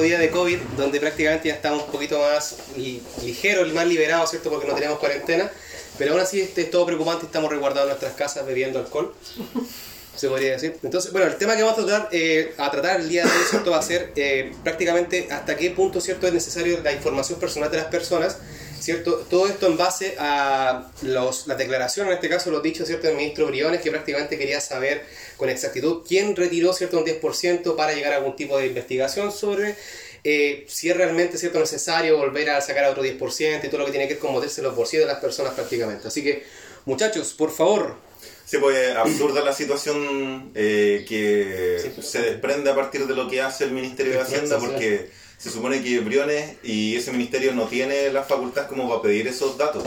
día de COVID, donde prácticamente ya estamos un poquito más ligeros, más liberados, ¿cierto? Porque no tenemos cuarentena. Pero aún así este es todo preocupante, estamos resguardados en nuestras casas bebiendo alcohol. Se podría decir. Entonces, bueno, el tema que vamos a tratar, eh, a tratar el día de hoy, ¿cierto? Va a ser eh, prácticamente hasta qué punto, ¿cierto? Es necesario la información personal de las personas ¿cierto? Todo esto en base a los, las declaraciones, en este caso los dichos ¿cierto? del ministro Briones, que prácticamente quería saber con exactitud quién retiró ¿cierto? un 10% para llegar a algún tipo de investigación sobre eh, si es realmente ¿cierto? necesario volver a sacar a otro 10% y todo lo que tiene que ver con meterse los bolsillos de las personas prácticamente. Así que, muchachos, por favor, Sí, pues absurda la situación eh, que pues, se desprende a partir de lo que hace el Ministerio de Hacienda, porque se supone que Briones y ese ministerio no tiene la facultad como para pedir esos datos.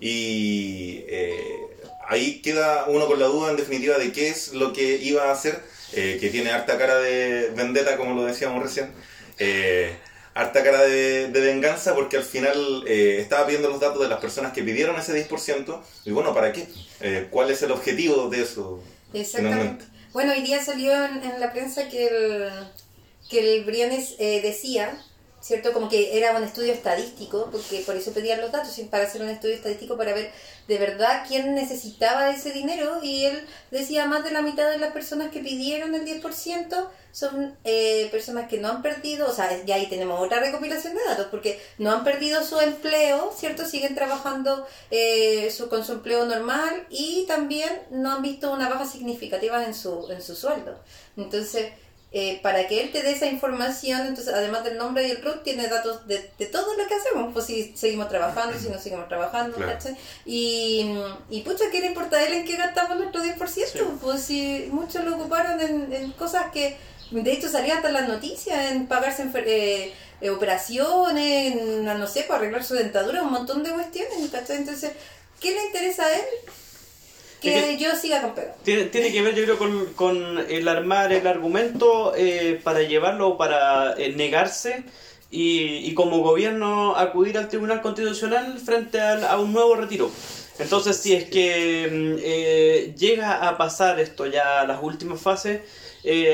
Y eh, ahí queda uno con la duda en definitiva de qué es lo que iba a hacer, eh, que tiene harta cara de vendetta, como lo decíamos recién. Eh, harta cara de, venganza porque al final estaba pidiendo los datos de las personas que pidieron ese 10% y bueno, ¿para qué? ¿Cuál es el objetivo de eso? Exactamente. Bueno, hoy día salió en la prensa que el, que el Briones eh, decía, ¿cierto? Como que era un estudio estadístico, porque por eso pedían los datos, para hacer un estudio estadístico para ver de verdad quién necesitaba ese dinero, y él decía más de la mitad de las personas que pidieron el 10% son eh, personas que no han perdido, o sea, ya ahí tenemos otra recopilación de datos, porque no han perdido su empleo, ¿cierto? Siguen trabajando eh, su, con su empleo normal y también no han visto una baja significativa en su, en su sueldo. Entonces, eh, para que él te dé esa información, entonces además del nombre y el root, tiene datos de, de todo lo que hacemos, pues si seguimos trabajando, si no seguimos trabajando, Y, y pucha, ¿qué le importa a él en qué gastamos nuestro 10%? Pues si muchos lo ocuparon en, cosas que, de hecho salía hasta las noticias, en pagarse eh, eh, operaciones, en, no sé, para arreglar su dentadura, un montón de cuestiones, Entonces, ¿qué le interesa a él? Que yo siga con Tiene, tiene que ver, yo creo, con, con el armar el argumento eh, para llevarlo, para eh, negarse y, y, como gobierno acudir al Tribunal Constitucional frente a, un nuevo retiro. Entonces, si es que mm, eh, llega a pasar esto ya a las últimas fases,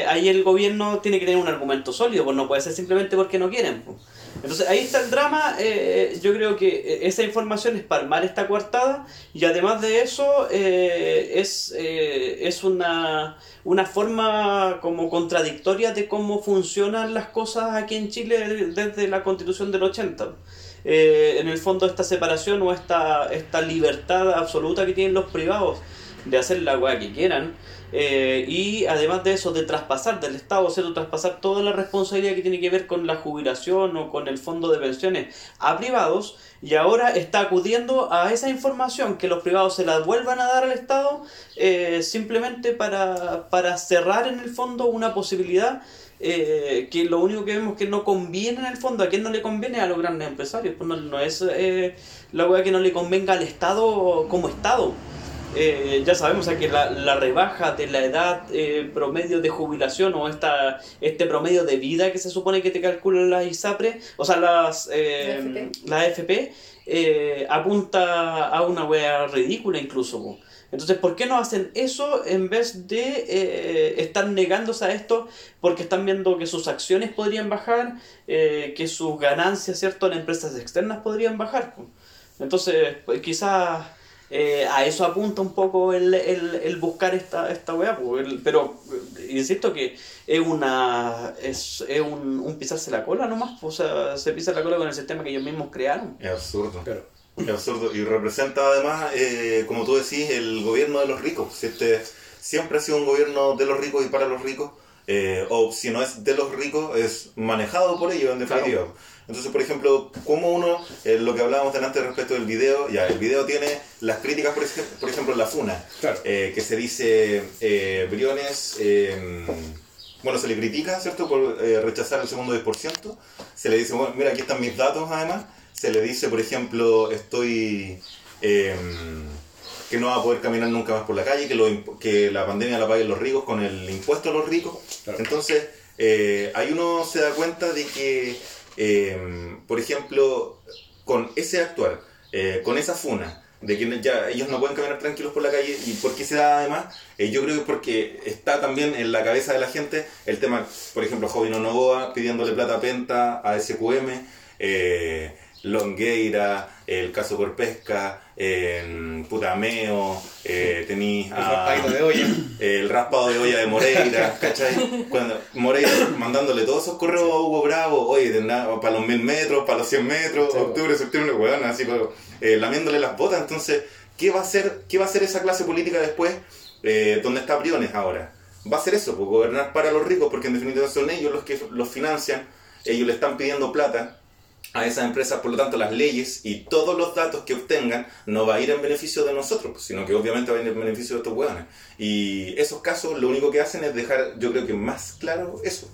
ahí el gobierno tiene que tener un argumento sólido, pues no puede ser simplemente porque no quieren. Pues. Entonces ahí está el drama, eh, yo creo que eh, esa información es para armar esta coartada y además de eso eh, es, es una, una forma como contradictoria de cómo funcionan las cosas aquí en Chile desde la constitución del 80. en el fondo esta separación o esta, esta libertad absoluta que tienen los privados de hacer la weá que quieran eh, y además de eso, de traspasar del Estado, o sea, traspasar toda la responsabilidad que tiene que ver con la jubilación o con el fondo de pensiones a privados, y ahora está acudiendo a esa información que los privados se la vuelvan a dar al Estado eh, simplemente para, para cerrar en el fondo una posibilidad eh, que lo único que vemos que no conviene en el fondo, a quién no le conviene a los grandes empresarios, pues no, no es la hueá que no le convenga al Estado como Estado. Eh, ya sabemos que la, la, rebaja de la edad eh, promedio de jubilación o esta, este promedio de vida que se supone que te calculan las ISAPRE, o sea, las, eh, la FP, apunta a una wea ridícula incluso. Entonces, ¿por qué no hacen eso en vez de estar negándose a esto? Porque están viendo que sus acciones podrían bajar, que sus ganancias, ¿cierto?, en empresas externas podrían bajar. Entonces, pues, quizás eh, a eso apunta un poco el, el, el buscar esta, esta weá, pero eh, insisto que es una es, es un, un, pisarse la cola nomás, o sea, se pisa la cola con el sistema que ellos mismos crearon. Es absurdo. Es absurdo. Y representa además, eh, como tú decís, el gobierno de los ricos. Este siempre ha sido un gobierno de los ricos y para los ricos. o si no es de los ricos, es manejado por ellos en definitiva. Entonces, por ejemplo, como uno, eh, lo que hablábamos delante respecto del video, ya, el video tiene las críticas, por, ejemplo, por ejemplo la FUNA, eh, que se dice eh, Briones, em, bueno, se le critica, ¿cierto?, por rechazar el segundo 10%, se le dice, bueno, mira, aquí están mis datos además, se le dice, por ejemplo, estoy em, que no va a poder caminar nunca más por la calle, que, lo, que la pandemia la paguen los ricos con el impuesto a los ricos. Entonces, ahí uno se da cuenta de que Em, por ejemplo, con ese actuar, eh, con esa funa, de que ya ellos no pueden caminar tranquilos por la calle. ¿Y por qué se da además? Eh, yo creo que porque está también en la cabeza de la gente el tema, por ejemplo, Jovino Novoa pidiéndole plata Penta, a SQM, eh, Longueira, el caso Corpesca, eh, Putameo, eh, tenéis El raspadito de olla. el raspado de olla de Moreira, ¿cachai? Cuando Moreira mandándole todos esos correos a Hugo Bravo, oye, para los mil metros, para los 100 metros, Sí. octubre, septiembre, weón, así, pero, eh, lamiéndole las botas. Entonces, ¿qué va a hacer, qué va a hacer esa clase política después, eh, donde está Briones ahora? Va a ser eso, pues, gobernar para los ricos, porque en definitiva son ellos los que los financian, ellos le están pidiendo plata a esas empresas, por lo tanto las leyes y todos los datos que obtengan no va a ir en beneficio de nosotros, pues, sino que obviamente va a ir en beneficio de estos hueones. Y esos casos lo único que hacen es dejar, yo creo que más claro eso,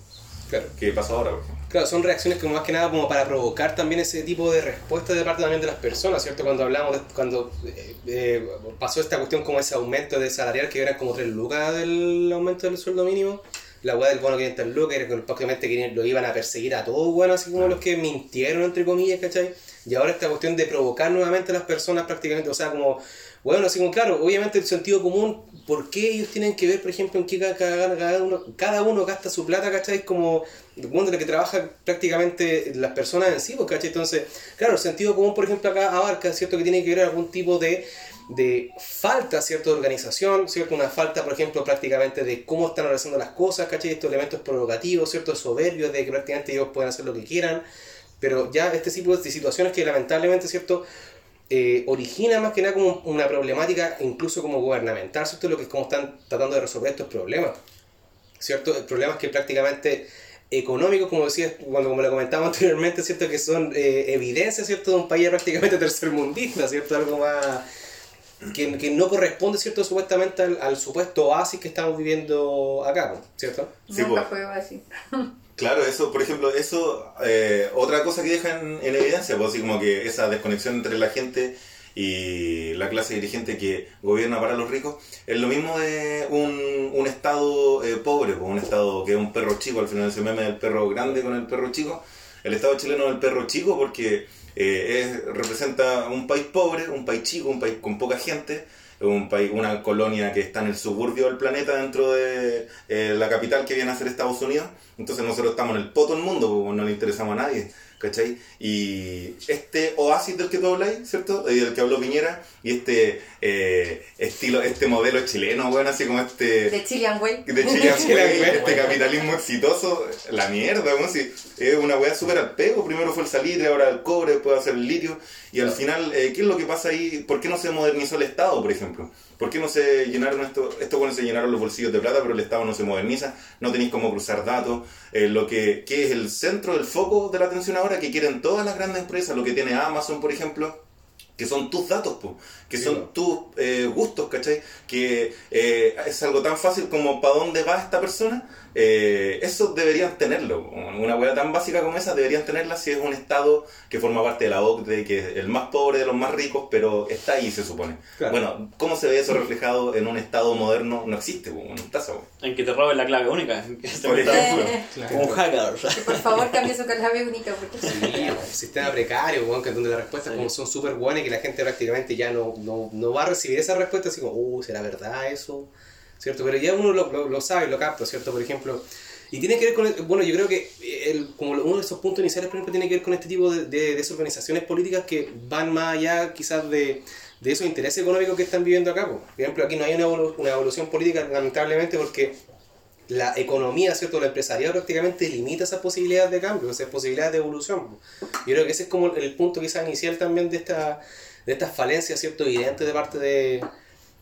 Claro. que pasa ahora. por ejemplo. Claro, son reacciones como más que nada como para provocar también ese tipo de respuesta de parte también de las personas, ¿cierto? Cuando hablamos, de, cuando eh, eh, pasó esta cuestión como ese aumento de salarial que eran como 3 lucas del aumento del sueldo mínimo, la weá del bono 500 lucas, que prácticamente lo iban a perseguir a todos, bueno, así como los que mintieron, entre comillas, ¿cachai? Y ahora esta cuestión de provocar nuevamente a las personas prácticamente, o sea, como, bueno, así como, claro, obviamente el sentido común, ¿por qué ellos tienen que ver, por ejemplo, en qué cada, cada- cada uno, cada uno gasta su plata, ¿cachai? Como, bueno, de lo que trabaja prácticamente las personas en sí, pues, ¿cachai? Entonces, claro, el sentido común, por ejemplo, acá abarca, ¿cierto? Que tiene que ver algún tipo de, de falta, ¿cierto? De organización, ¿cierto? Una falta, por ejemplo, prácticamente de cómo están realizando las cosas, ¿cachai? Estos elementos provocativos, ¿cierto? Soberbios, de que prácticamente ellos pueden hacer lo que quieran, pero ya este tipo de situaciones que lamentablemente, ¿cierto? eh, origina más que nada como una problemática incluso como gubernamental, ¿cierto? Lo que es como están tratando de resolver estos problemas, ¿cierto? Problemas que prácticamente económicos, como decía, cuando como lo comentaba anteriormente, ¿cierto? Que son eh, evidencias, ¿cierto? De un país prácticamente tercermundista, ¿cierto? Algo más... Que, que no corresponde, ¿cierto? Supuestamente al, al supuesto oasis que estamos viviendo acá. ¿cierto? Sí, Nunca pues. fue así. Claro, eso, por ejemplo, eso, eh, otra cosa que dejan en evidencia, pues así como que esa desconexión entre la gente y la clase dirigente que gobierna para los ricos, es lo mismo de un, un estado eh, pobre, pues un estado que es un perro chico, al final se meme del perro grande con el perro chico, el estado chileno es el perro chico porque eh, es- representa un país pobre, un país chico, un país con poca gente, un país, una colonia que está en el suburbio del planeta dentro de eh, la capital que viene a ser Estados Unidos. Entonces nosotros estamos en el poto del mundo, pues, no le interesamos a nadie. ¿Cachai? Y este oasis del que tú habláis, ¿cierto? Y del que habló Piñera, y este eh, estilo, este modelo chileno, bueno, así como este De Chilean Way. de Chile, Chile, güey. este capitalismo exitoso, la mierda, weón, si es una weá súper al pego, primero fue el salitre, ahora el cobre, después va a ser el litio, y al final, eh, ¿qué es lo que pasa ahí? ¿Por qué no se modernizó el Estado, por ejemplo? ¿Por qué no se llenaron esto, estos bueno se llenaron los bolsillos de plata, pero el Estado no se moderniza, no tenéis cómo cruzar datos, eh, lo que, que es el centro, el foco de la atención ahora, que quieren todas las grandes empresas, lo que tiene Amazon, por ejemplo, que son tus datos, po, que Sí, son po. tus eh, gustos, ¿cachai? Que eh, es algo tan fácil como para dónde va esta persona. eh, eso deberían tenerlo. Una hueá tan básica como esa deberían tenerla si es un estado que forma parte de la OCDE, que es el más pobre de los más ricos, pero está ahí, se supone. Claro. Bueno, ¿cómo se ve eso reflejado en un estado moderno? No existe, po, no está. En que te roben la clave única. Por ejemplo. Eh, Claro. Un hacker. que por favor cambie su clave única porque Sí, sistema precario, weón, que donde las respuestas Sí. como son súper buenas que la gente prácticamente ya no, no, no va a recibir esa respuesta así como, uh, ¿será verdad eso? ¿Cierto? Pero ya uno lo, lo, lo sabe, lo capta, ¿cierto? Por ejemplo, y tiene que ver con, el- bueno, yo creo que el, como uno de esos puntos iniciales, por ejemplo, tiene que ver con este tipo de, de desorganizaciones políticas que van más allá quizás de, de esos intereses económicos que están viviendo acá. po. Por ejemplo, aquí no hay una, una evolución política, lamentablemente, porque la economía, ¿cierto? La empresariado prácticamente limita esas posibilidades de cambio, esas posibilidades de evolución. Yo creo que ese es como el punto quizás inicial también de esta de estas falencias, ¿cierto? Evidentes de parte de,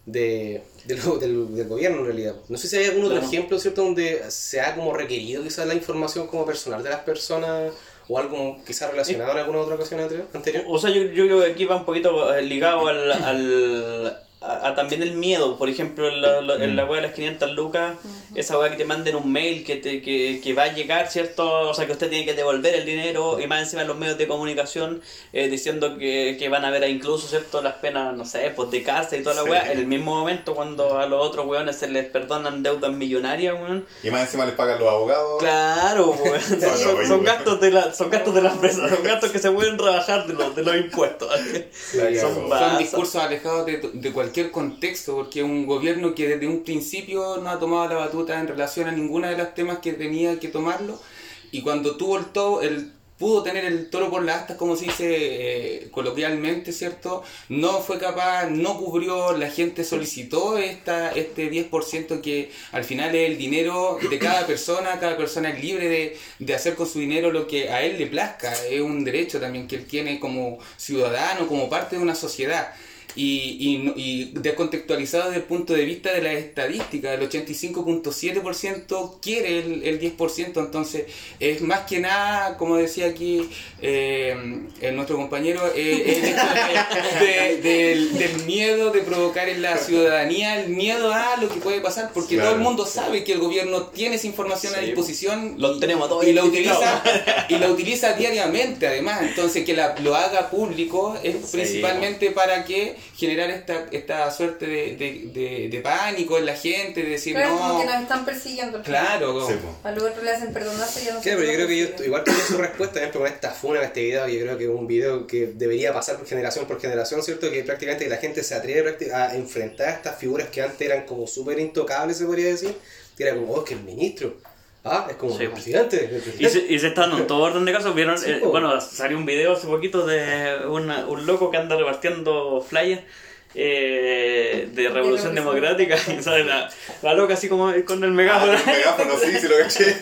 de, de lo- del, del gobierno en realidad. No sé si hay algún otro Claro. ejemplo, ¿cierto? Donde se ha como requerido quizás la información como personal de las personas o algo quizás relacionado en alguna otra ocasión anterior. anterior. O sea, yo, yo creo que aquí va un poquito eh, ligado al, al- a, a también el miedo. Por ejemplo, en la, la- en la wea de las 500 lucas, esa weá que te manden un mail que, te, que, que va a llegar, ¿cierto? O sea, que usted tiene que devolver el dinero y más encima en los medios de comunicación eh, diciendo que, que van a ver incluso, ¿cierto? Las penas, no sé, pues de cárcel y toda la Sí. weá. En el mismo momento cuando a los otros weones se les perdonan deudas millonarias, weón. Y más encima les pagan los abogados. Claro, weón. Son, son gastos de la, son gastos de la empresa, son gastos que se pueden rebajar de los, de los impuestos. Claro. Son Son discursos alejados de, de cualquier contexto, porque un gobierno que desde un principio no ha tomado la batuta en relación a ninguno de los temas que tenía que tomarlo, y cuando tuvo el todo, el pudo tener el toro por las astas, como se dice eh, coloquialmente, ¿cierto? No fue capaz, no cubrió, la gente solicitó esta, este 10% que al final es el dinero de cada persona, cada persona es libre de, de hacer con su dinero lo que a él le plazca, es un derecho también que él tiene como ciudadano, como parte de una sociedad. Y, y, no- y descontextualizado desde el punto de vista de la estadística, el 85.7% quiere el, el 10%, entonces es más que nada, como decía aquí eh, eh, nuestro compañero, eh, el hecho de- de- del, del miedo de provocar en la ciudadanía el miedo a lo que puede pasar, porque Claro. todo el mundo sabe que el gobierno tiene esa información a disposición Lo y- tenemos todo y la identificado. utiliza y la utiliza diariamente además entonces que la, lo haga público es Sí. principalmente para que generar esta, esta suerte de, de, de- de pánico en la gente de decir Claro, como no que nos están persiguiendo. al claro Sí, po. A los otros le hacen perdonazo y nosotros Claro, pero yo creo que yo igual tengo su respuesta, por ejemplo, con esta funa, con este video, yo creo que es un video que debería pasar por generación por generación, ¿cierto? Que prácticamente la gente se atreve a enfrentar a estas figuras que antes eran como súper intocables, se podría decir, que era como, oh, es que el ministro, ah, es como Sí, el presidente. el Y se, y se están en todo orden de casos. Vieron, Sí, Eh, bueno, salió un video hace poquito de una- un loco que anda repartiendo flyers eh, de Revolución. Democrática. Y sale la, la loca así como con el megáfono. Ah, el megáfono, sí, sí lo caché.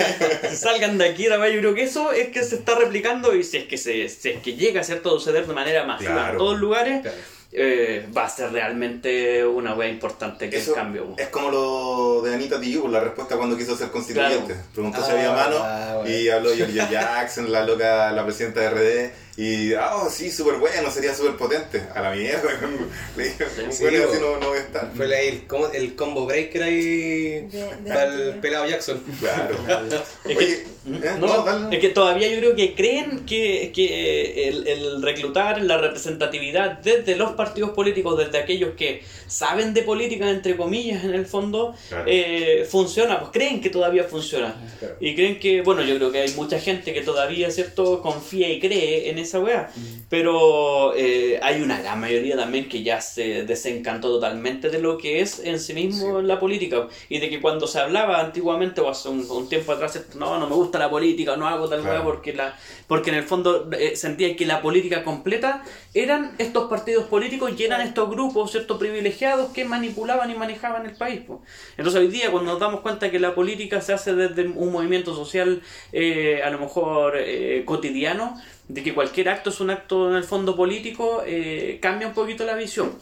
Salgan de aquí, la Yo creo que eso es que se está replicando y si es que se, si es que llega ¿cierto? a suceder de manera masiva Claro. en todos lugares, Claro. Eh, va a ser realmente una wea importante que Eso el cambio. es como lo de Anita Tijoux, la respuesta cuando quiso ser constituyente. Claro. Preguntó si Ah, había mano bueno. y habló Georgia Jackson, la loca, la presidenta de RD. Y, ah, oh, sí, súper bueno, sería súper potente. A la mierda, le dije, Sí, bueno, así no, no voy a estar. Fue la- el, el combo breaker ahí para el pelado Jackson. Claro. Es Oye, que, ¿eh? no, No, es que todavía yo creo que creen que, que el, el reclutar la representatividad desde los partidos políticos, desde aquellos que saben de política, entre comillas, en el fondo, Claro. eh, funciona, pues creen que todavía funciona. Claro. Y creen que, bueno, yo creo que hay mucha gente que todavía, ¿cierto?, confía y cree en esa weá. Pero eh, hay una gran mayoría también que ya se desencantó totalmente de lo que es en sí mismo la política. Y de que cuando se hablaba antiguamente o hace un, un tiempo atrás, no, no me gusta la política, no hago tal Claro. weá porque, la, porque en el fondo eh, sentía que la política completa eran estos partidos políticos y eran estos grupos, ¿cierto?, privilegiados que manipulaban y manejaban el país. po. Entonces hoy día cuando nos damos cuenta que la política se hace desde un movimiento social eh, a lo mejor eh, cotidiano, de que cualquier acto es un acto en el fondo político, eh, cambia un poquito la visión.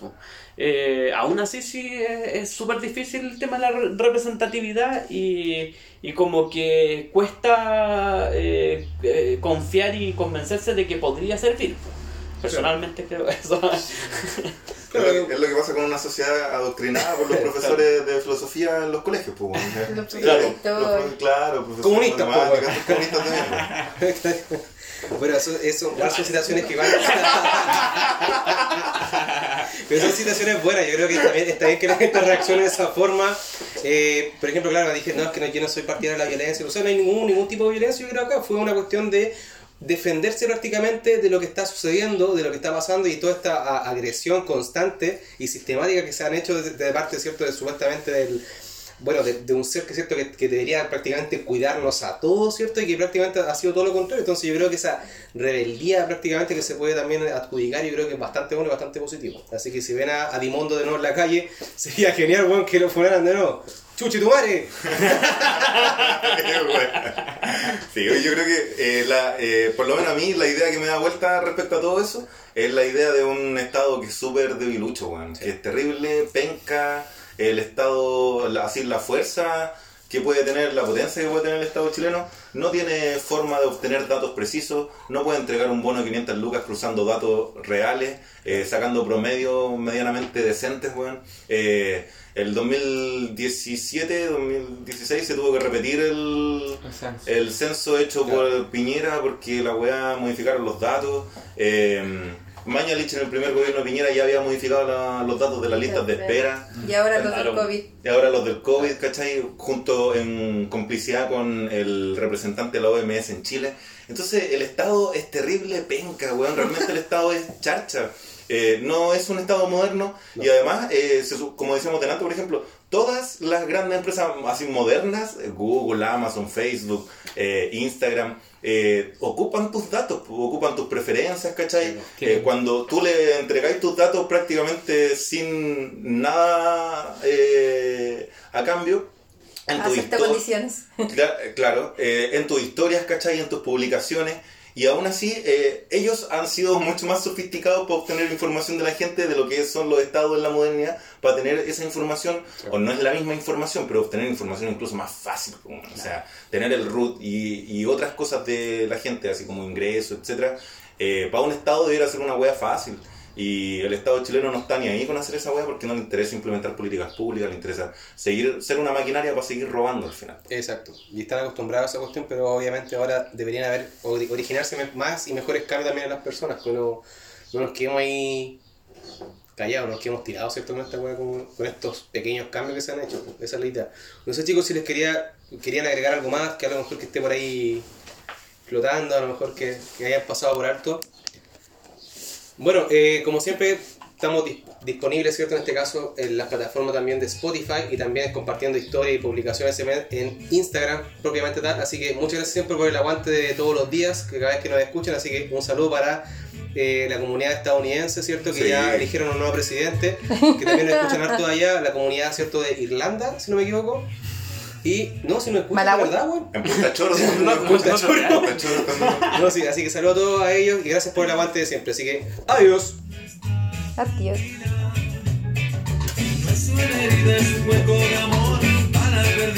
Eh, aún así sí es súper difícil el tema de la re- representatividad y, y como que cuesta eh, eh, confiar y convencerse de que podría servir. po. Personalmente creo eso. Es lo, que, es lo que pasa con una sociedad adoctrinada por los profesores de filosofía en los colegios, pues, bueno. Profesores. los claro, profesores Comunistas, pues, comunistas de mierda. Bueno, eso, eso son situaciones que van. Pero son situaciones buenas, yo creo que también está bien que la gente reaccione de esa forma. Eh, por ejemplo, claro, dije, no, es que no, yo no soy partidario de la violencia, o sea, no hay ningún, ningún tipo de violencia, yo creo acá fue una cuestión de defenderse prácticamente de lo que está sucediendo, de lo que está pasando y toda esta agresión constante y sistemática que se han hecho de, parte, ¿cierto?, de supuestamente del, bueno, de, un ser que, ¿cierto? Que, debería prácticamente cuidarnos a todos, ¿cierto? Y que prácticamente ha sido todo lo contrario. Entonces yo creo que esa rebeldía prácticamente que se puede también adjudicar, yo creo que es bastante bueno y bastante positivo. Así que si ven a, a Dimondo de nuevo en la calle, sería genial, weón, que lo fueran de nuevo. ¡Chuchi tu madre! Sí, yo creo que eh, la, eh, por lo menos a mí la idea que me da vuelta respecto a todo eso es la idea de un Estado que es súper debilucho, weón. Que es terrible, penca, el Estado, la- así la fuerza que puede tener, la potencia que puede tener el Estado chileno, no tiene forma de obtener datos precisos, no puede entregar un bono de 500 lucas cruzando datos reales, eh, sacando promedios medianamente decentes, weón. Eh, el 2017, 2016 se tuvo que repetir el, el censo hecho por Piñera porque la weá modificaron los datos. Eh, Mañalich en el primer gobierno de Piñera ya había modificado la- los datos de las listas de espera. Y ahora los del. COVID. Y ahora los del COVID, ¿cachai? Junto en complicidad con el representante de la OMS en Chile. Entonces el Estado es terrible, penca, weón. Realmente el Estado es charcha. Eh, no es un Estado moderno y además, eh, se como decíamos delante, por ejemplo, todas las grandes empresas así modernas, eh, Google, Amazon, Facebook, eh, Instagram, eh, ocupan tus datos, ocupan tus preferencias, ¿cachai? Eh, cuando tú le entregáis tus datos prácticamente sin nada eh, a cambio, en tu condiciones. Cla- claro, eh, en tus historias, ¿cachai? En tus publicaciones. Y aún así, eh, ellos han sido mucho más sofisticados para obtener información de la gente de lo que son los estados en la modernidad, para tener esa información, o no es la misma información, pero obtener información incluso más fácil. como, O sea, tener el root y, y otras cosas de la gente, así como ingresos, etcétera eh, para un estado debiera ser una wea fácil. Y el Estado chileno no está ni ahí con hacer esa wea porque no le interesa implementar políticas públicas, le interesa seguir ser una maquinaria para seguir robando al final. Exacto. Y están acostumbrados a esa cuestión, pero obviamente ahora deberían haber ori- originarse más y mejores cambios también en las personas, que no, no nos quedemos ahí callados, no nos quedemos tirados, ¿cierto? Con, esta weá, con, estos pequeños cambios que se han hecho. Esa es la idea. No sé, chicos, si les quería querían agregar algo más, que a lo mejor que esté por ahí flotando, a lo mejor que, que hayan pasado por alto. Bueno, eh, como siempre, estamos dis- disponibles, ¿cierto? En este caso, en las plataformas también de Spotify y también compartiendo historias y publicaciones en Instagram propiamente tal. Así que muchas gracias siempre por el aguante de todos los días, que cada vez que nos escuchan. Así que un saludo para eh, la comunidad estadounidense, ¿cierto? Que Sí. ya eligieron un nuevo presidente, que también nos escuchan harto allá, la comunidad, ¿cierto? De Irlanda, si no me equivoco. Y no, si no escuchan, la verdad, weón. En Punta Choro, no, en Punta Choro. No, sí, así que saludo a todos a ellos y gracias por el aguante de siempre. Así que, adiós. Adiós. Una herida es un hueco de amor para perder.